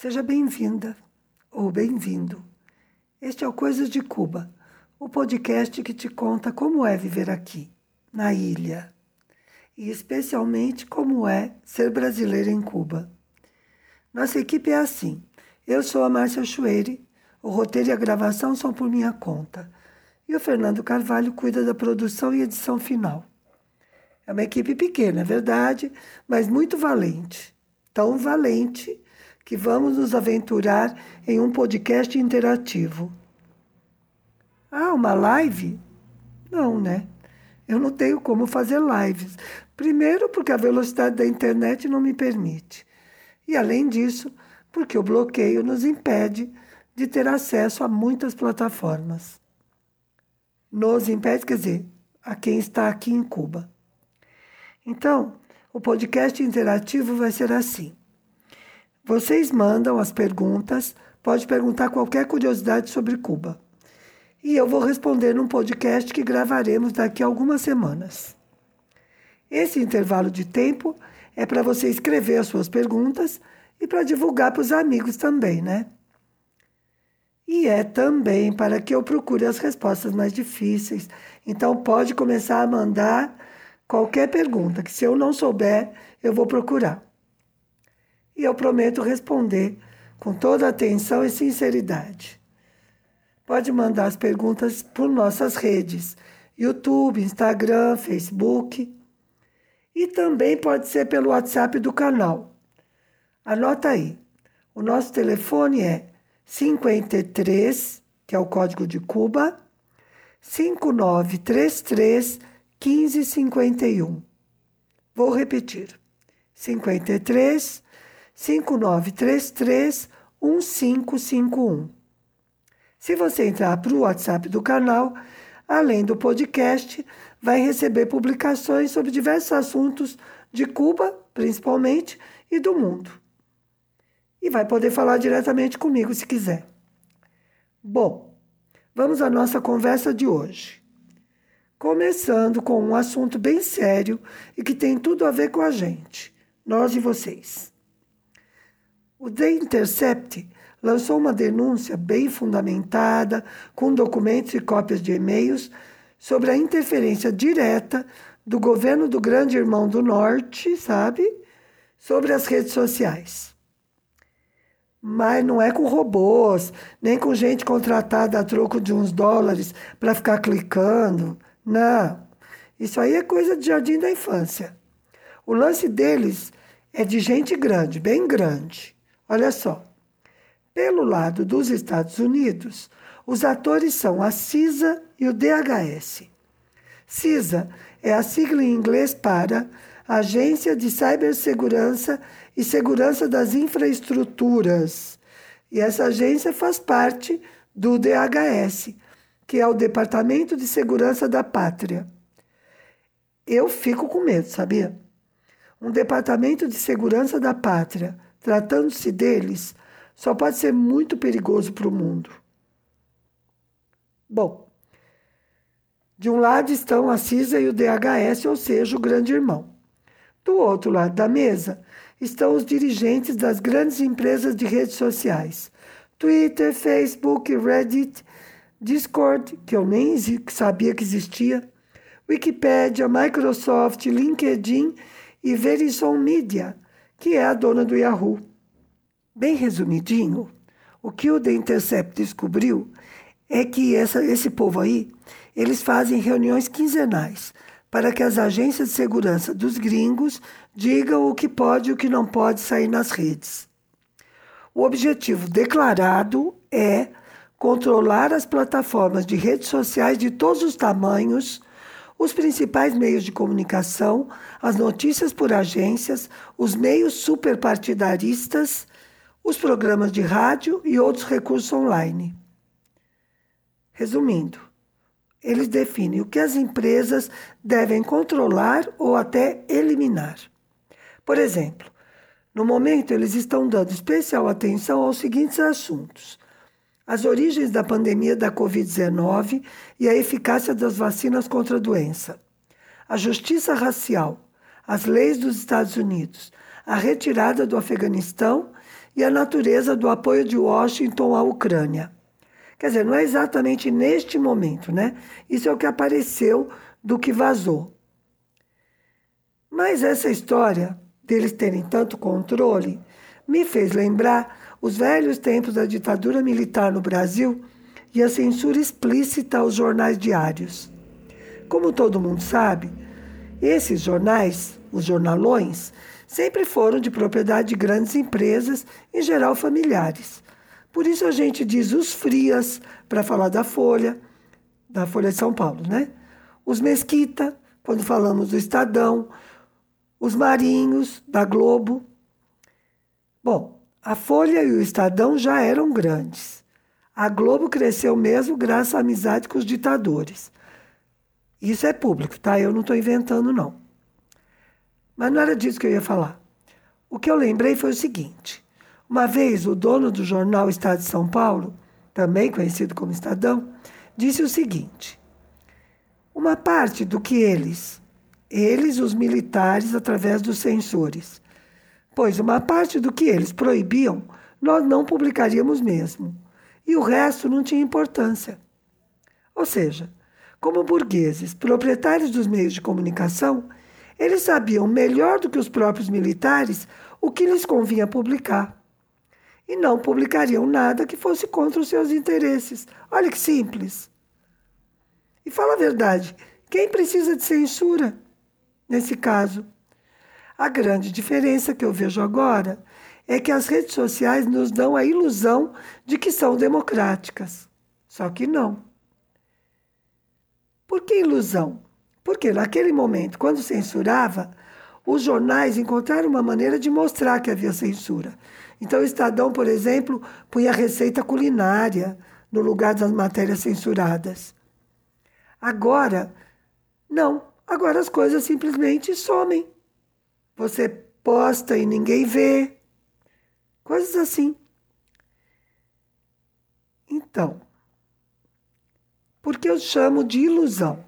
Seja bem-vinda ou bem-vindo. Este é o Coisas de Cuba, o podcast que te conta como é viver aqui, na ilha, e especialmente como é ser brasileiro em Cuba. Nossa equipe é assim. Eu sou a Márcia Chueire, o roteiro e a gravação são por minha conta, e o Fernando Carvalho cuida da produção e edição final. É uma equipe pequena, é verdade, mas muito valente. Tão valente que vamos nos aventurar em um podcast interativo. Ah, uma live? Não, né? Eu não tenho como fazer lives. Primeiro, porque a velocidade da internet não me permite. E, além disso, porque o bloqueio nos impede de ter acesso a muitas plataformas. Nos impede, quer dizer, a quem está aqui em Cuba. Então, o podcast interativo vai ser assim. Vocês mandam as perguntas, pode perguntar qualquer curiosidade sobre Cuba. E eu vou responder num podcast que gravaremos daqui a algumas semanas. Esse intervalo de tempo é para você escrever as suas perguntas e para divulgar para os amigos também, né? E é também para que eu procure as respostas mais difíceis. Então pode começar a mandar qualquer pergunta, que se eu não souber, eu vou procurar e eu prometo responder com toda atenção e sinceridade. Pode mandar as perguntas por nossas redes: YouTube, Instagram, Facebook. E também pode ser pelo WhatsApp do canal. Anota aí. O nosso telefone é 53, que é o código de Cuba, 5933 1551. Vou repetir. 53 5933 1551. Se você entrar para o WhatsApp do canal, além do podcast, vai receber publicações sobre diversos assuntos de Cuba, principalmente, e do mundo. E vai poder falar diretamente comigo se quiser. Bom, vamos à nossa conversa de hoje. Começando com um assunto bem sério e que tem tudo a ver com a gente, nós e vocês. O The Intercept lançou uma denúncia bem fundamentada, com documentos e cópias de e-mails, sobre a interferência direta do governo do Grande Irmão do Norte, sabe? Sobre as redes sociais. Mas não é com robôs, nem com gente contratada a troco de uns dólares para ficar clicando. Não. Isso aí é coisa de jardim da infância. O lance deles é de gente grande, bem grande. Olha só. Pelo lado dos Estados Unidos, os atores são a CISA e o DHS. CISA é a sigla em inglês para Agência de Cibersegurança e Segurança das Infraestruturas. E essa agência faz parte do DHS, que é o Departamento de Segurança da Pátria. Eu fico com medo, sabia? Um Departamento de Segurança da Pátria tratando-se deles, só pode ser muito perigoso para o mundo. Bom, de um lado estão a CISA e o DHS, ou seja, o grande irmão. Do outro lado da mesa estão os dirigentes das grandes empresas de redes sociais: Twitter, Facebook, Reddit, Discord, que eu nem sabia que existia, Wikipedia, Microsoft, LinkedIn e Verizon Media que é a dona do Yahoo. Bem resumidinho, o que o The Intercept descobriu é que essa, esse povo aí, eles fazem reuniões quinzenais para que as agências de segurança dos gringos digam o que pode e o que não pode sair nas redes. O objetivo declarado é controlar as plataformas de redes sociais de todos os tamanhos os principais meios de comunicação, as notícias por agências, os meios superpartidaristas, os programas de rádio e outros recursos online. Resumindo, eles definem o que as empresas devem controlar ou até eliminar. Por exemplo, no momento eles estão dando especial atenção aos seguintes assuntos: as origens da pandemia da Covid-19 e a eficácia das vacinas contra a doença, a justiça racial, as leis dos Estados Unidos, a retirada do Afeganistão e a natureza do apoio de Washington à Ucrânia. Quer dizer, não é exatamente neste momento, né? Isso é o que apareceu do que vazou. Mas essa história deles terem tanto controle me fez lembrar os velhos tempos da ditadura militar no Brasil e a censura explícita aos jornais diários. Como todo mundo sabe, esses jornais, os jornalões, sempre foram de propriedade de grandes empresas, em geral familiares. Por isso a gente diz os frias para falar da Folha, da Folha de São Paulo, né? Os Mesquita, quando falamos do Estadão, os Marinhos, da Globo. Bom, a Folha e o Estadão já eram grandes. A Globo cresceu mesmo graças à amizade com os ditadores. Isso é público, tá? Eu não estou inventando, não. Mas não era disso que eu ia falar. O que eu lembrei foi o seguinte: uma vez o dono do jornal Estado de São Paulo, também conhecido como Estadão, disse o seguinte: uma parte do que eles, eles, os militares, através dos censores, pois uma parte do que eles proibiam, nós não publicaríamos mesmo, e o resto não tinha importância. Ou seja, como burgueses, proprietários dos meios de comunicação, eles sabiam melhor do que os próprios militares o que lhes convinha publicar. E não publicariam nada que fosse contra os seus interesses. Olha que simples. E fala a verdade: quem precisa de censura nesse caso? A grande diferença que eu vejo agora é que as redes sociais nos dão a ilusão de que são democráticas. Só que não. Por que ilusão? Porque naquele momento, quando censurava, os jornais encontraram uma maneira de mostrar que havia censura. Então, o Estadão, por exemplo, punha receita culinária no lugar das matérias censuradas. Agora, não. Agora as coisas simplesmente somem. Você posta e ninguém vê. Coisas assim. Então, porque eu chamo de ilusão.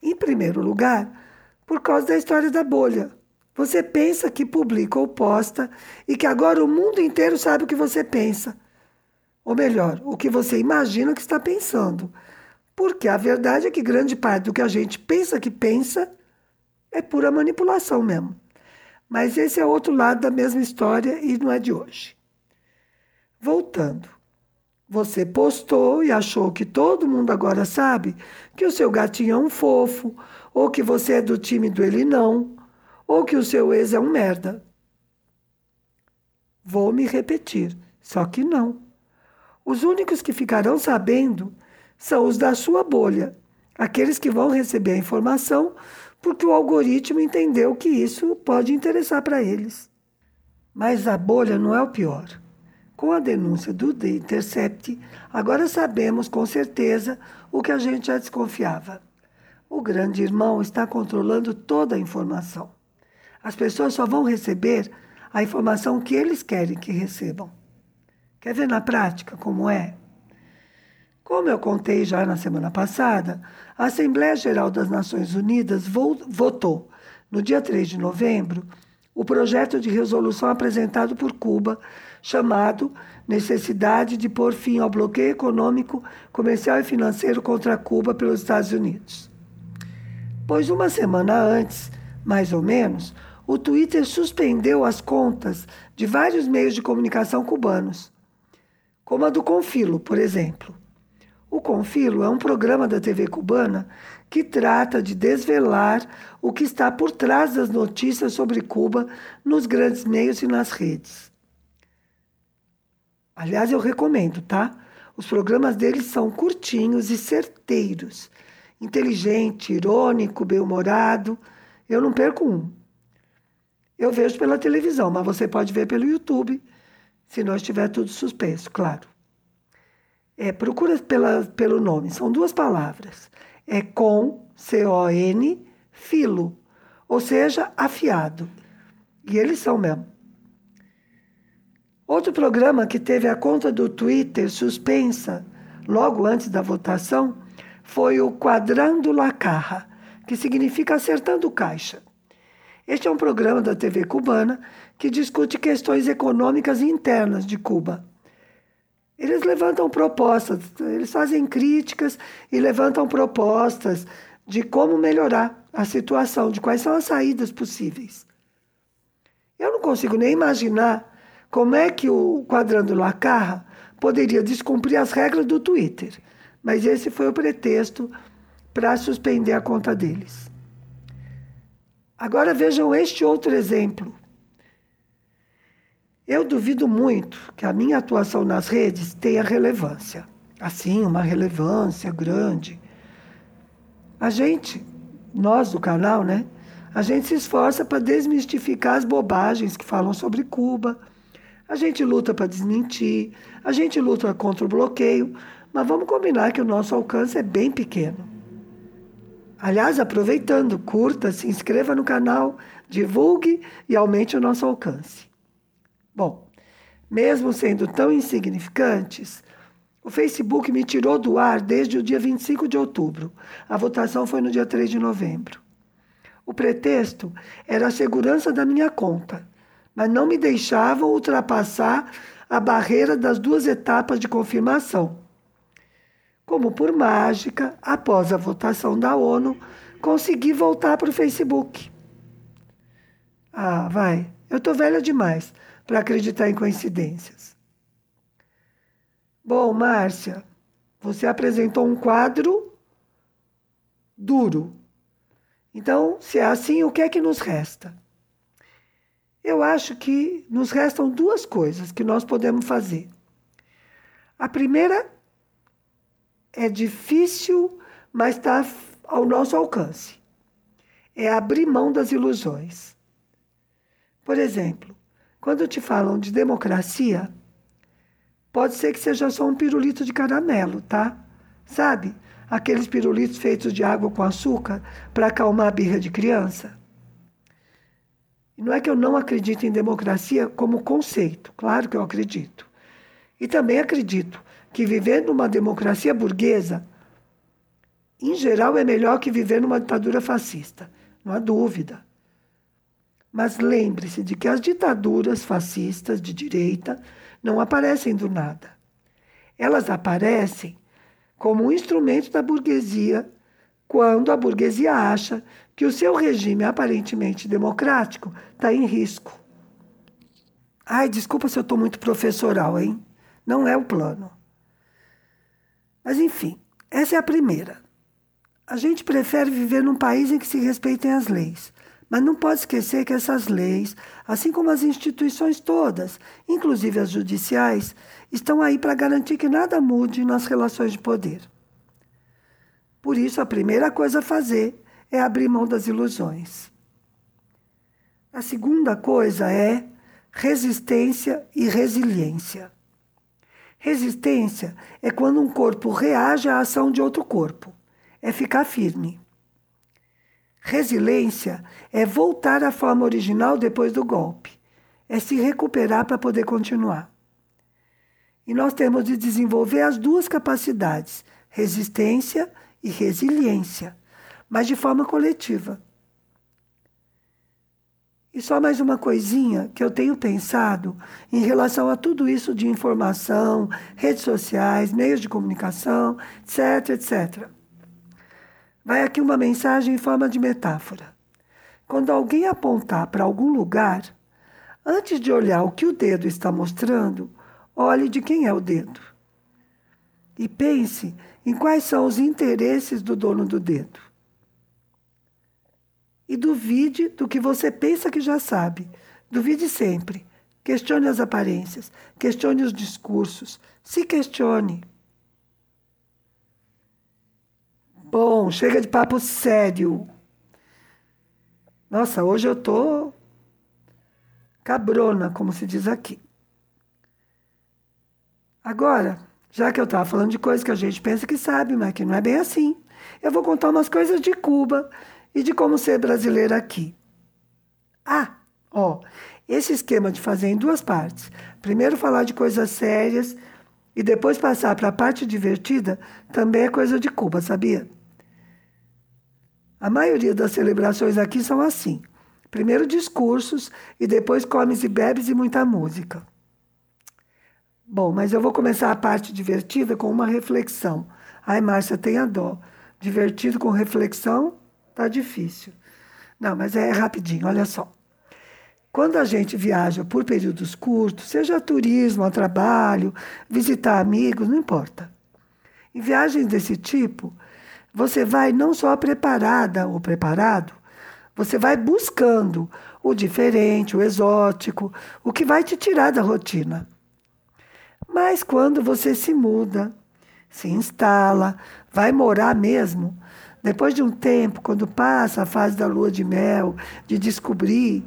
Em primeiro lugar, por causa da história da bolha. Você pensa que publica ou posta e que agora o mundo inteiro sabe o que você pensa. Ou melhor, o que você imagina que está pensando. Porque a verdade é que grande parte do que a gente pensa que pensa é pura manipulação mesmo. Mas esse é outro lado da mesma história e não é de hoje. Voltando. Você postou e achou que todo mundo agora sabe que o seu gatinho é um fofo, ou que você é do time do ele não, ou que o seu ex é um merda. Vou me repetir, só que não. Os únicos que ficarão sabendo são os da sua bolha, aqueles que vão receber a informação porque o algoritmo entendeu que isso pode interessar para eles. Mas a bolha não é o pior. Com a denúncia do The Intercept, agora sabemos com certeza o que a gente já desconfiava. O grande irmão está controlando toda a informação. As pessoas só vão receber a informação que eles querem que recebam. Quer ver na prática como é? Como eu contei já na semana passada, a Assembleia Geral das Nações Unidas votou, no dia 3 de novembro, o projeto de resolução apresentado por Cuba chamado Necessidade de pôr fim ao bloqueio econômico, comercial e financeiro contra Cuba pelos Estados Unidos. Pois uma semana antes, mais ou menos, o Twitter suspendeu as contas de vários meios de comunicação cubanos, como a do Confilo, por exemplo. O Confilo é um programa da TV cubana que trata de desvelar o que está por trás das notícias sobre Cuba nos grandes meios e nas redes. Aliás, eu recomendo, tá? Os programas deles são curtinhos e certeiros. Inteligente, irônico, bem-humorado. Eu não perco um. Eu vejo pela televisão, mas você pode ver pelo YouTube, se não estiver tudo suspenso, claro. É, procura pela, pelo nome, são duas palavras. É com, C-O-N, filo, ou seja, afiado. E eles são mesmo. Outro programa que teve a conta do Twitter suspensa logo antes da votação foi o Quadrando la Carra, que significa acertando caixa. Este é um programa da TV cubana que discute questões econômicas internas de Cuba. Eles levantam propostas, eles fazem críticas e levantam propostas de como melhorar a situação, de quais são as saídas possíveis. Eu não consigo nem imaginar como é que o Quadrando Lacarra poderia descumprir as regras do Twitter, mas esse foi o pretexto para suspender a conta deles. Agora vejam este outro exemplo. Eu duvido muito que a minha atuação nas redes tenha relevância. Assim, uma relevância grande. A gente, nós do canal, né? A gente se esforça para desmistificar as bobagens que falam sobre Cuba. A gente luta para desmentir, a gente luta contra o bloqueio, mas vamos combinar que o nosso alcance é bem pequeno. Aliás, aproveitando, curta, se inscreva no canal, divulgue e aumente o nosso alcance. Bom, mesmo sendo tão insignificantes, o Facebook me tirou do ar desde o dia 25 de outubro. A votação foi no dia 3 de novembro. O pretexto era a segurança da minha conta, mas não me deixavam ultrapassar a barreira das duas etapas de confirmação como por mágica, após a votação da ONU, consegui voltar para o Facebook. Ah, vai, eu estou velha demais para acreditar em coincidências. Bom, Márcia, você apresentou um quadro duro. Então, se é assim, o que é que nos resta? Eu acho que nos restam duas coisas que nós podemos fazer. A primeira é difícil, mas está ao nosso alcance. É abrir mão das ilusões. Por exemplo, quando te falam de democracia, pode ser que seja só um pirulito de caramelo, tá? Sabe? Aqueles pirulitos feitos de água com açúcar para acalmar a birra de criança. Não é que eu não acredito em democracia como conceito, claro que eu acredito. E também acredito que viver numa democracia burguesa, em geral, é melhor que viver numa ditadura fascista, não há dúvida. Mas lembre-se de que as ditaduras fascistas de direita não aparecem do nada. Elas aparecem como um instrumento da burguesia quando a burguesia acha que o seu regime aparentemente democrático está em risco. Ai, desculpa se eu estou muito professoral, hein? Não é o plano. Mas, enfim, essa é a primeira. A gente prefere viver num país em que se respeitem as leis. Mas não pode esquecer que essas leis, assim como as instituições todas, inclusive as judiciais, estão aí para garantir que nada mude nas relações de poder. Por isso, a primeira coisa a fazer é abrir mão das ilusões. A segunda coisa é resistência e resiliência. Resistência é quando um corpo reage à ação de outro corpo. É ficar firme. Resiliência é voltar à forma original depois do golpe. É se recuperar para poder continuar. E nós temos de desenvolver as duas capacidades, resistência e resiliência, mas de forma coletiva. E só mais uma coisinha que eu tenho pensado em relação a tudo isso de informação, redes sociais, meios de comunicação, etc, etc. Vai aqui uma mensagem em forma de metáfora. Quando alguém apontar para algum lugar, antes de olhar o que o dedo está mostrando, olhe de quem é o dedo. E pense em quais são os interesses do dono do dedo e duvide do que você pensa que já sabe. Duvide sempre. Questione as aparências, questione os discursos, se questione. Bom, chega de papo sério. Nossa, hoje eu tô cabrona, como se diz aqui. Agora, já que eu estava falando de coisas que a gente pensa que sabe, mas que não é bem assim, eu vou contar umas coisas de Cuba e de como ser brasileira aqui. Ah, ó, esse esquema de fazer em duas partes. Primeiro falar de coisas sérias e depois passar para a parte divertida também é coisa de Cuba, sabia? A maioria das celebrações aqui são assim. Primeiro discursos e depois comes e bebes e muita música. Bom, mas eu vou começar a parte divertida com uma reflexão. Ai, Márcia, tenha dó. Divertido com reflexão tá difícil. Não, mas é rapidinho, olha só. Quando a gente viaja por períodos curtos, seja turismo, a trabalho, visitar amigos, não importa. Em viagens desse tipo, você vai não só preparada ou preparado, você vai buscando o diferente, o exótico, o que vai te tirar da rotina. Mas quando você se muda, se instala, vai morar mesmo, depois de um tempo, quando passa a fase da lua de mel, de descobrir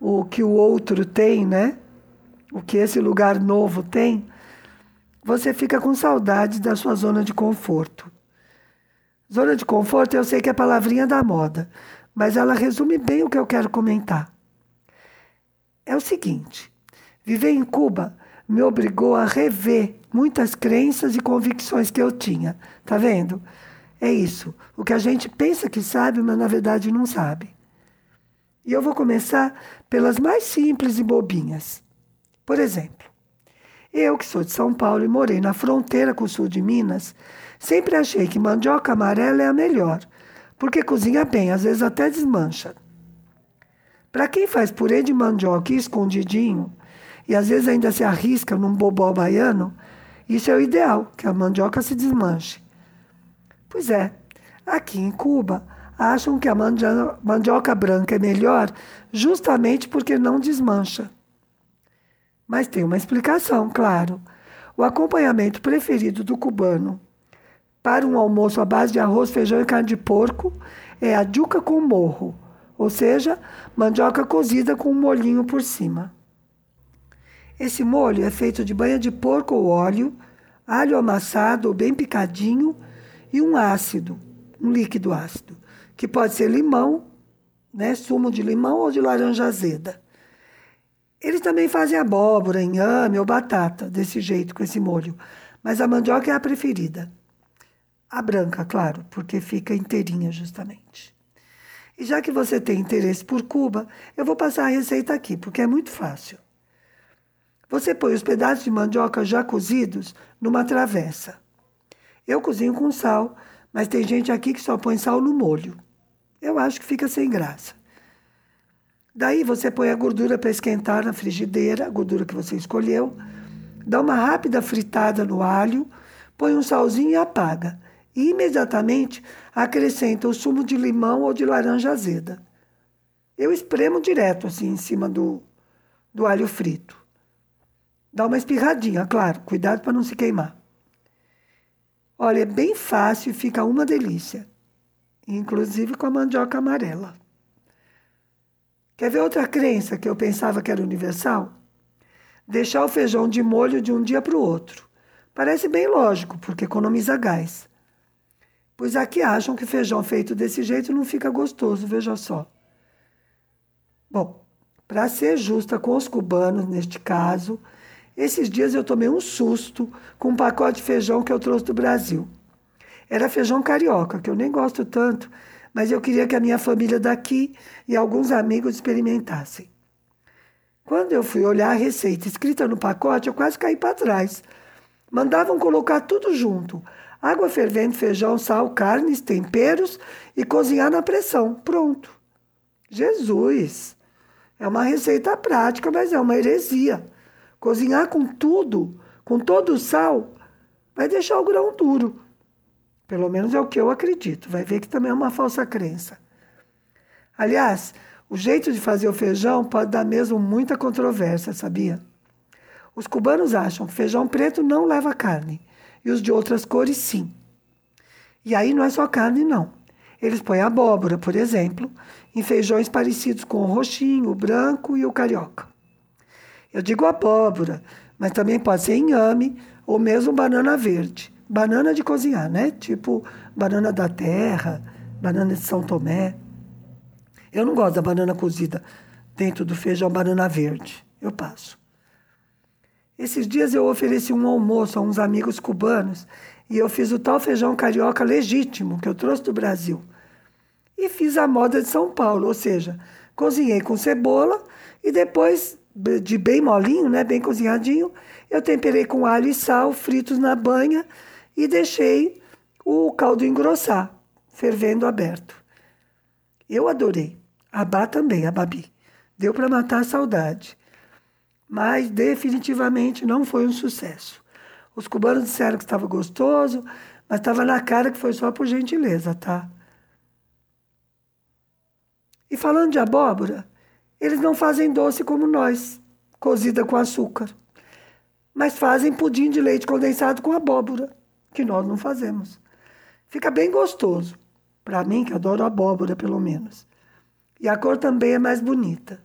o que o outro tem, né? O que esse lugar novo tem, você fica com saudade da sua zona de conforto. Zona de conforto, eu sei que é palavrinha da moda, mas ela resume bem o que eu quero comentar. É o seguinte: viver em Cuba me obrigou a rever muitas crenças e convicções que eu tinha. Tá vendo? É isso. O que a gente pensa que sabe, mas na verdade não sabe. E eu vou começar pelas mais simples e bobinhas. Por exemplo, eu que sou de São Paulo e morei na fronteira com o sul de Minas, sempre achei que mandioca amarela é a melhor, porque cozinha bem, às vezes até desmancha. Para quem faz purê de mandioca escondidinho, e às vezes ainda se arrisca num bobó baiano, isso é o ideal, que a mandioca se desmanche. Pois é, aqui em Cuba acham que a mandioca branca é melhor justamente porque não desmancha. Mas tem uma explicação, claro. O acompanhamento preferido do cubano para um almoço à base de arroz, feijão e carne de porco é a juca com morro, ou seja, mandioca cozida com um molhinho por cima. Esse molho é feito de banha de porco ou óleo, alho amassado ou bem picadinho e um ácido, um líquido ácido, que pode ser limão, né, sumo de limão ou de laranja azeda. Eles também fazem abóbora, inhame ou batata desse jeito, com esse molho, mas a mandioca é a preferida. A branca, claro, porque fica inteirinha justamente. E já que você tem interesse por Cuba, eu vou passar a receita aqui, porque é muito fácil. Você põe os pedaços de mandioca já cozidos numa travessa. Eu cozinho com sal, mas tem gente aqui que só põe sal no molho. Eu acho que fica sem graça. Daí você põe a gordura para esquentar na frigideira, a gordura que você escolheu, dá uma rápida fritada no alho, põe um salzinho e apaga. E imediatamente acrescenta o sumo de limão ou de laranja azeda. Eu espremo direto assim em cima do, do alho frito. Dá uma espirradinha, claro, cuidado para não se queimar. Olha, é bem fácil e fica uma delícia, inclusive com a mandioca amarela. Quer ver outra crença que eu pensava que era universal? Deixar o feijão de molho de um dia para o outro. Parece bem lógico, porque economiza gás. Pois aqui acham que feijão feito desse jeito não fica gostoso, veja só. Bom, para ser justa com os cubanos neste caso, esses dias eu tomei um susto com um pacote de feijão que eu trouxe do Brasil. Era feijão carioca, que eu nem gosto tanto, mas eu queria que a minha família daqui e alguns amigos experimentassem. Quando eu fui olhar a receita escrita no pacote, eu quase caí para trás. Mandavam colocar tudo junto: água fervendo, feijão, sal, carnes, temperos e cozinhar na pressão. Pronto. Jesus! É uma receita prática, mas é uma heresia. Cozinhar com tudo, com todo o sal, vai deixar o grão duro. Pelo menos é o que eu acredito. Vai ver que também é uma falsa crença. Aliás, o jeito de fazer o feijão pode dar mesmo muita controvérsia, sabia? Os cubanos acham que feijão preto não leva carne e os de outras cores sim. E aí não é só carne, não. Eles põem abóbora, por exemplo, em feijões parecidos com o roxinho, o branco e o carioca. Eu digo abóbora, mas também pode ser inhame ou mesmo banana verde. Banana de cozinhar, né? Tipo banana da terra, banana de São Tomé. Eu não gosto da banana cozida dentro do feijão banana verde. Eu passo. Esses dias eu ofereci um almoço a uns amigos cubanos e eu fiz o tal feijão carioca legítimo que eu trouxe do Brasil. e fiz a moda de São Paulo, ou seja, cozinhei com cebola e depois de bem molinho, né, bem cozinhadinho, eu temperei com alho e sal fritos na banha e deixei o caldo engrossar, fervendo aberto. Eu adorei. A Bá também, a Babi. Deu para matar a saudade. Mas definitivamente não foi um sucesso. Os cubanos disseram que estava gostoso, mas estava na cara que foi só por gentileza, tá? E falando de abóbora, eles não fazem doce como nós, cozida com açúcar, mas fazem pudim de leite condensado com abóbora, que nós não fazemos. Fica bem gostoso, para mim que adoro abóbora pelo menos. E a cor também é mais bonita.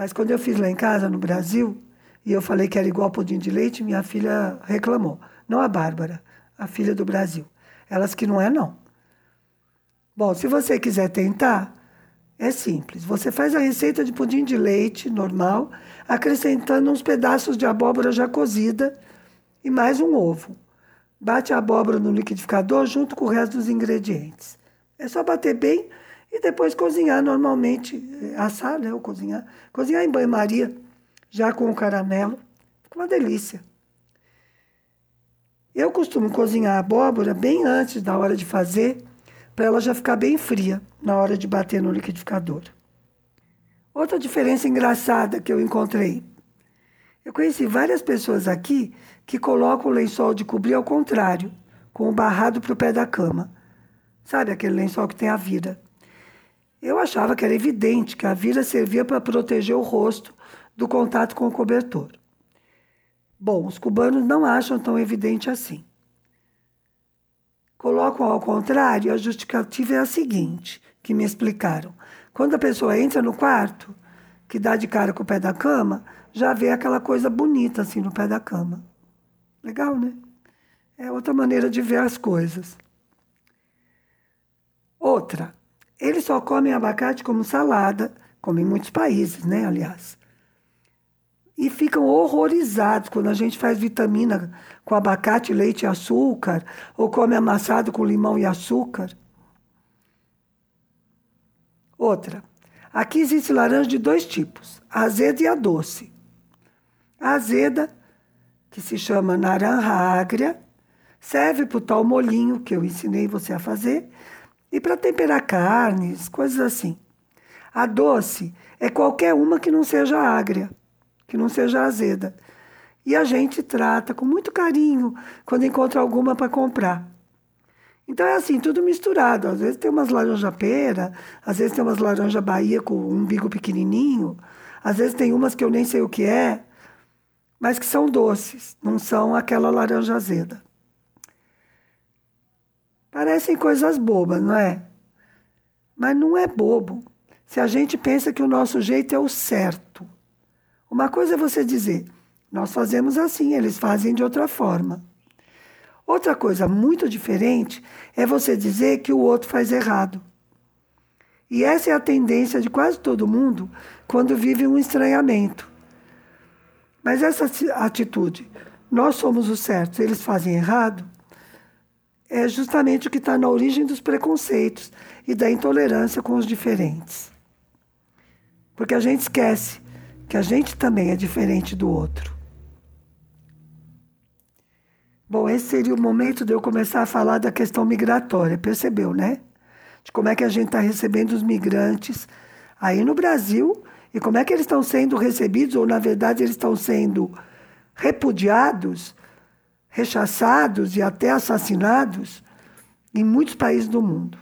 Mas quando eu fiz lá em casa, no Brasil, e eu falei que era igual pudim de leite, minha filha reclamou. Não a Bárbara, a filha do Brasil. Elas que não é, não. Bom, se você quiser tentar, é simples. Você faz a receita de pudim de leite normal, acrescentando uns pedaços de abóbora já cozida e mais um ovo. Bate a abóbora no liquidificador junto com o resto dos ingredientes. É só bater bem e depois cozinhar normalmente, eh, assar, né, ou cozinhar, cozinhar em banho-maria, já com o caramelo. Fica uma delícia. Eu costumo cozinhar a abóbora bem antes da hora de fazer, para ela já ficar bem fria na hora de bater no liquidificador. Outra diferença engraçada que eu encontrei. Eu conheci várias pessoas aqui que colocam o lençol de cobrir ao contrário, com o barrado para o pé da cama. Sabe aquele lençol que tem a vira? Eu achava que era evidente que a vira servia para proteger o rosto do contato com o cobertor. Bom, os cubanos não acham tão evidente assim colocam ao contrário, a justificativa é a seguinte, que me explicaram. Quando a pessoa entra no quarto, que dá de cara com o pé da cama, já vê aquela coisa bonita assim no pé da cama. Legal, né? É outra maneira de ver as coisas. Outra, eles só comem abacate como salada, como em muitos países, né, aliás e ficam horrorizados quando a gente faz vitamina com abacate, leite e açúcar, ou come amassado com limão e açúcar. Outra, aqui existe laranja de dois tipos, a azeda e a doce. A azeda, que se chama naranja agria, serve para o tal molinho que eu ensinei você a fazer e para temperar carnes, coisas assim. A doce é qualquer uma que não seja agria que não seja azeda. E a gente trata com muito carinho quando encontra alguma para comprar. Então é assim, tudo misturado. Às vezes tem umas laranja pera, às vezes tem umas laranja Bahia com um umbigo pequenininho, às vezes tem umas que eu nem sei o que é, mas que são doces, não são aquela laranja azeda. Parecem coisas bobas, não é? Mas não é bobo. Se a gente pensa que o nosso jeito é o certo. Uma coisa é você dizer, nós fazemos assim, eles fazem de outra forma. Outra coisa muito diferente é você dizer que o outro faz errado. E essa é a tendência de quase todo mundo quando vive um estranhamento. Mas essa atitude, nós somos os certos, eles fazem errado, é justamente o que está na origem dos preconceitos e da intolerância com os diferentes. Porque a gente esquece que a gente também é diferente do outro. Bom, esse seria o momento de eu começar a falar da questão migratória, percebeu, né? De como é que a gente está recebendo os migrantes aí no Brasil e como é que eles estão sendo recebidos, ou na verdade eles estão sendo repudiados, rechaçados e até assassinados em muitos países do mundo.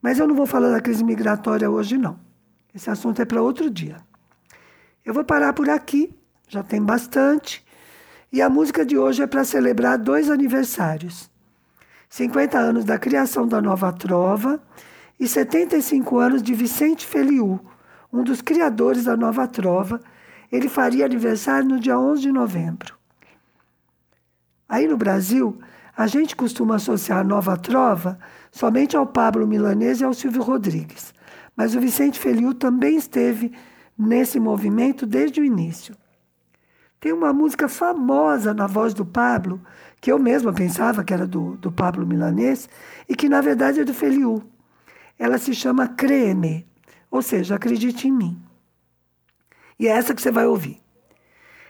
Mas eu não vou falar da crise migratória hoje, não. Esse assunto é para outro dia. Eu vou parar por aqui, já tem bastante. E a música de hoje é para celebrar dois aniversários: 50 anos da criação da Nova Trova e 75 anos de Vicente Feliu, um dos criadores da Nova Trova. Ele faria aniversário no dia 11 de novembro. Aí no Brasil, a gente costuma associar Nova Trova somente ao Pablo Milanese e ao Silvio Rodrigues. Mas o Vicente Feliu também esteve nesse movimento desde o início. Tem uma música famosa na voz do Pablo, que eu mesma pensava que era do, do Pablo Milanês, e que na verdade é do Feliu. ela se chama Creme, ou seja, acredite em mim. E é essa que você vai ouvir.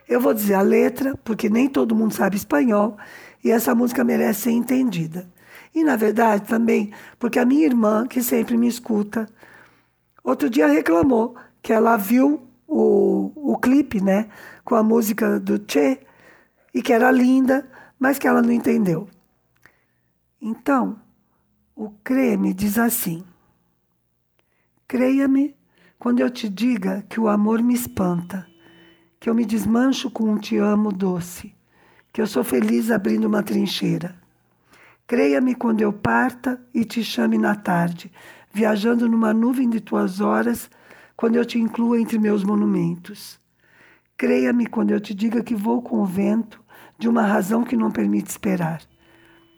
Eu vou dizer a letra, porque nem todo mundo sabe espanhol, e essa música merece ser entendida. E, na verdade, também porque a minha irmã, que sempre me escuta, outro dia reclamou que ela viu o, o clipe, né, com a música do Che, e que era linda, mas que ela não entendeu. Então, o creme diz assim: Creia-me quando eu te diga que o amor me espanta, que eu me desmancho com um te amo doce, que eu sou feliz abrindo uma trincheira. Creia-me quando eu parta e te chame na tarde, viajando numa nuvem de tuas horas, quando eu te incluo entre meus monumentos. Creia-me quando eu te diga que vou com o vento de uma razão que não permite esperar.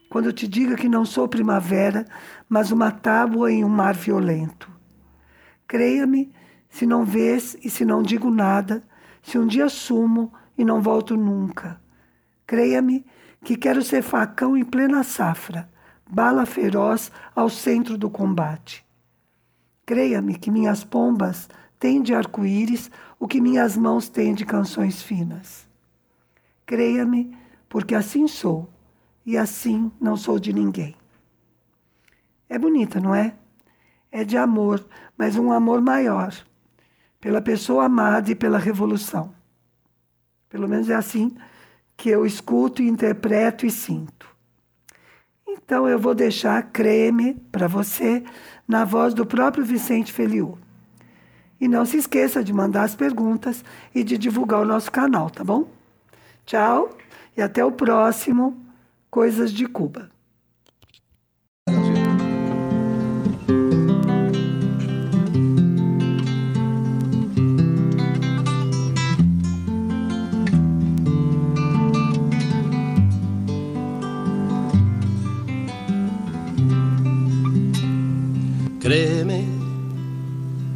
Quando eu te diga que não sou primavera, mas uma tábua em um mar violento. Creia-me se não vês e se não digo nada, se um dia sumo e não volto nunca. Creia-me que quero ser facão em plena safra, bala feroz ao centro do combate. Creia-me que minhas pombas têm de arco-íris o que minhas mãos têm de canções finas. Creia-me, porque assim sou, e assim não sou de ninguém. É bonita, não é? É de amor, mas um amor maior, pela pessoa amada e pela revolução. Pelo menos é assim que eu escuto, interpreto e sinto. Então eu vou deixar creme para você na voz do próprio Vicente Feliu. E não se esqueça de mandar as perguntas e de divulgar o nosso canal, tá bom? Tchau e até o próximo Coisas de Cuba.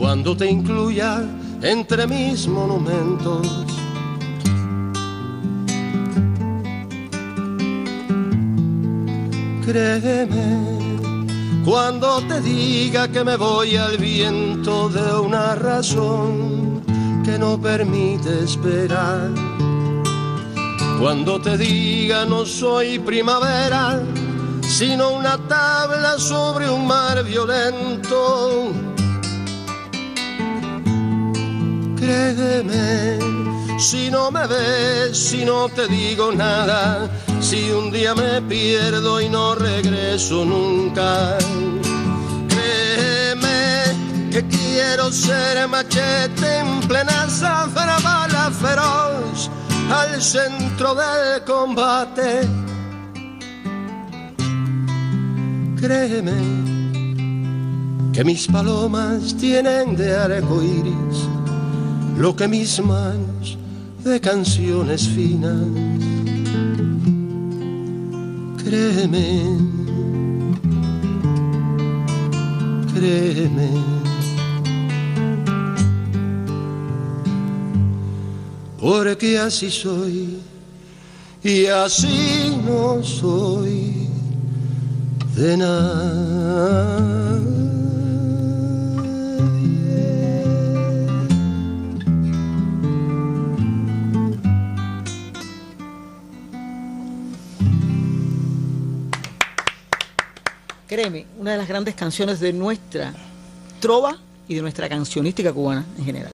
cuando te incluya entre mis monumentos. Créeme cuando te diga que me voy al viento de una razón que no permite esperar. Cuando te diga no soy primavera, sino una tabla sobre un mar violento créeme, si no me ves, si no te digo nada, si un día me pierdo y no regreso nunca. Créeme que quiero ser machete en plena zafra, bala feroz al centro del combate. Créeme que mis palomas tienen de arco iris lo que mis manos de canciones finas. Créeme, créeme. Porque así soy y así no soy de nada. Créeme, una de las grandes canciones de nuestra trova y de nuestra cancionística cubana en general.